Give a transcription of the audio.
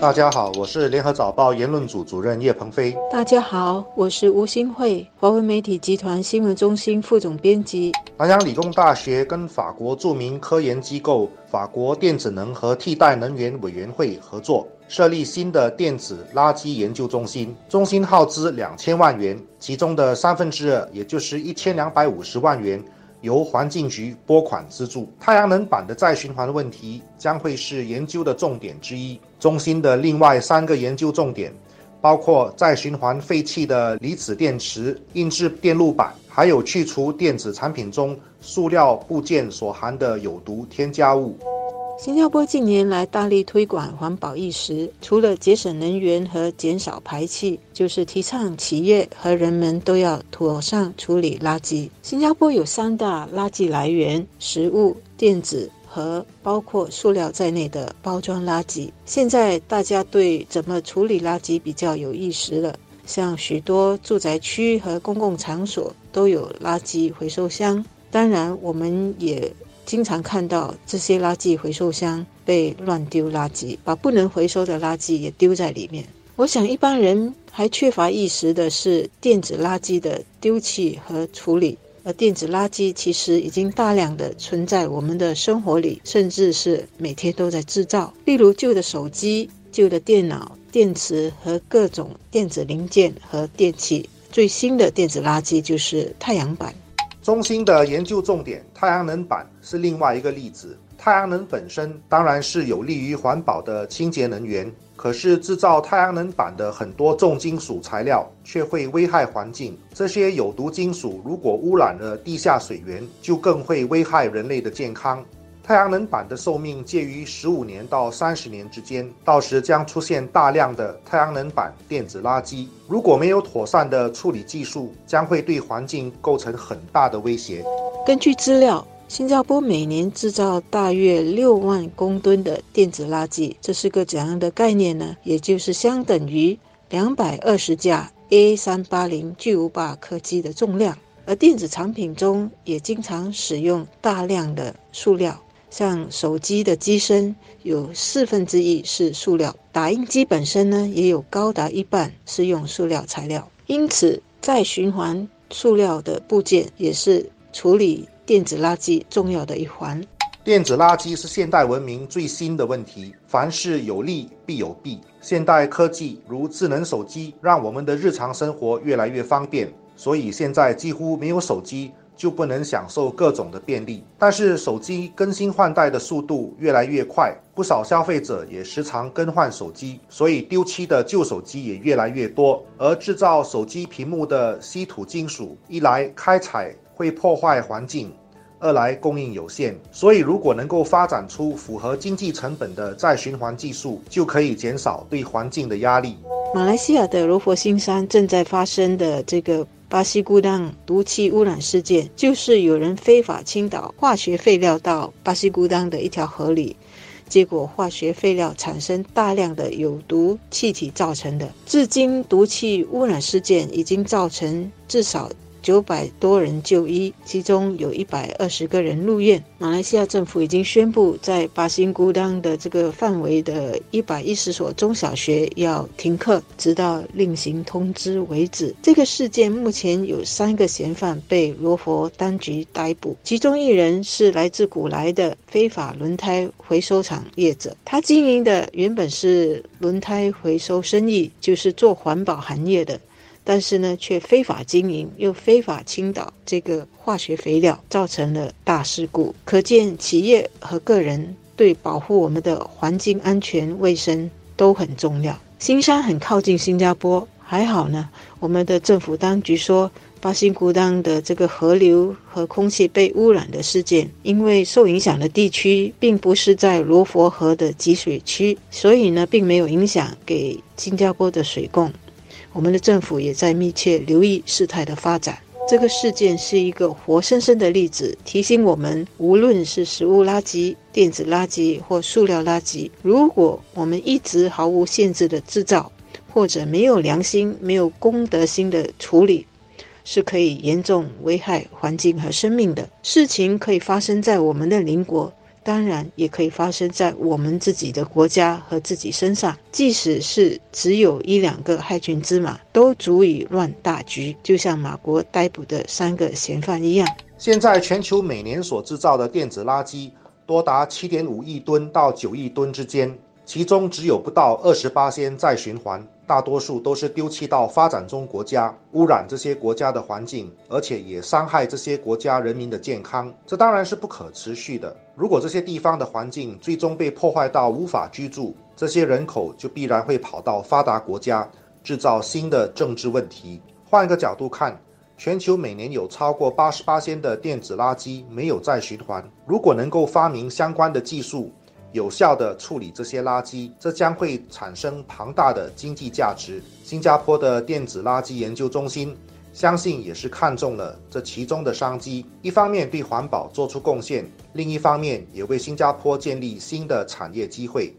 大家好，我是联合早报言论组主任叶鹏飞。大家好，我是吴新慧，华为媒体集团新闻中心副总编辑。南洋理工大学跟法国著名科研机构法国电子能和替代能源委员会合作，设立新的电子垃圾研究中心。中心耗资两千万元，其中的三分之二，也就是一千两百五十万元。由环境局拨款资助，太阳能板的再循环问题将会是研究的重点之一。中心的另外三个研究重点，包括再循环废弃的离子电池、硬质电路板，还有去除电子产品中塑料部件所含的有毒添加物。新加坡近年来大力推广环保意识，除了节省能源和减少排气，就是提倡企业和人们都要妥善处理垃圾。新加坡有三大垃圾来源：食物、电子和包括塑料在内的包装垃圾。现在大家对怎么处理垃圾比较有意识了，像许多住宅区和公共场所都有垃圾回收箱。当然，我们也。经常看到这些垃圾回收箱被乱丢垃圾，把不能回收的垃圾也丢在里面。我想一般人还缺乏意识的是电子垃圾的丢弃和处理，而电子垃圾其实已经大量的存在我们的生活里，甚至是每天都在制造。例如旧的手机、旧的电脑、电池和各种电子零件和电器。最新的电子垃圾就是太阳板。中心的研究重点，太阳能板是另外一个例子。太阳能本身当然是有利于环保的清洁能源，可是制造太阳能板的很多重金属材料却会危害环境。这些有毒金属如果污染了地下水源，就更会危害人类的健康。太阳能板的寿命介于十五年到三十年之间，到时将出现大量的太阳能板电子垃圾。如果没有妥善的处理技术，将会对环境构成很大的威胁。根据资料，新加坡每年制造大约六万公吨的电子垃圾，这是个怎样的概念呢？也就是相等于两百二十架 A 三八零巨无霸客机的重量。而电子产品中也经常使用大量的塑料。像手机的机身有四分之一是塑料，打印机本身呢也有高达一半是用塑料材料，因此再循环塑料的部件也是处理电子垃圾重要的一环。电子垃圾是现代文明最新的问题，凡事有利必有弊。现代科技如智能手机，让我们的日常生活越来越方便，所以现在几乎没有手机。就不能享受各种的便利，但是手机更新换代的速度越来越快，不少消费者也时常更换手机，所以丢弃的旧手机也越来越多。而制造手机屏幕的稀土金属，一来开采会破坏环境，二来供应有限，所以如果能够发展出符合经济成本的再循环技术，就可以减少对环境的压力。马来西亚的罗佛新山正在发生的这个。巴西孤当毒气污染事件，就是有人非法倾倒化学废料到巴西孤当的一条河里，结果化学废料产生大量的有毒气体造成的。至今，毒气污染事件已经造成至少。九百多人就医，其中有一百二十个人入院。马来西亚政府已经宣布，在巴新孤当的这个范围的一百一十所中小学要停课，直到另行通知为止。这个事件目前有三个嫌犯被罗佛当局逮捕，其中一人是来自古来的非法轮胎回收厂业者，他经营的原本是轮胎回收生意，就是做环保行业的。但是呢，却非法经营，又非法倾倒这个化学肥料，造成了大事故。可见，企业和个人对保护我们的环境安全卫生都很重要。新山很靠近新加坡，还好呢。我们的政府当局说，巴新古当的这个河流和空气被污染的事件，因为受影响的地区并不是在罗佛河的集水区，所以呢，并没有影响给新加坡的水供。我们的政府也在密切留意事态的发展。这个事件是一个活生生的例子，提醒我们，无论是食物垃圾、电子垃圾或塑料垃圾，如果我们一直毫无限制的制造，或者没有良心、没有公德心的处理，是可以严重危害环境和生命的。事情可以发生在我们的邻国。当然也可以发生在我们自己的国家和自己身上。即使是只有一两个害群之马，都足以乱大局。就像马国逮捕的三个嫌犯一样。现在全球每年所制造的电子垃圾多达七点五亿吨到九亿吨之间，其中只有不到二十八先再循环。大多数都是丢弃到发展中国家，污染这些国家的环境，而且也伤害这些国家人民的健康。这当然是不可持续的。如果这些地方的环境最终被破坏到无法居住，这些人口就必然会跑到发达国家，制造新的政治问题。换一个角度看，全球每年有超过八十八千的电子垃圾没有再循环。如果能够发明相关的技术，有效的处理这些垃圾，这将会产生庞大的经济价值。新加坡的电子垃圾研究中心相信也是看中了这其中的商机，一方面对环保做出贡献，另一方面也为新加坡建立新的产业机会。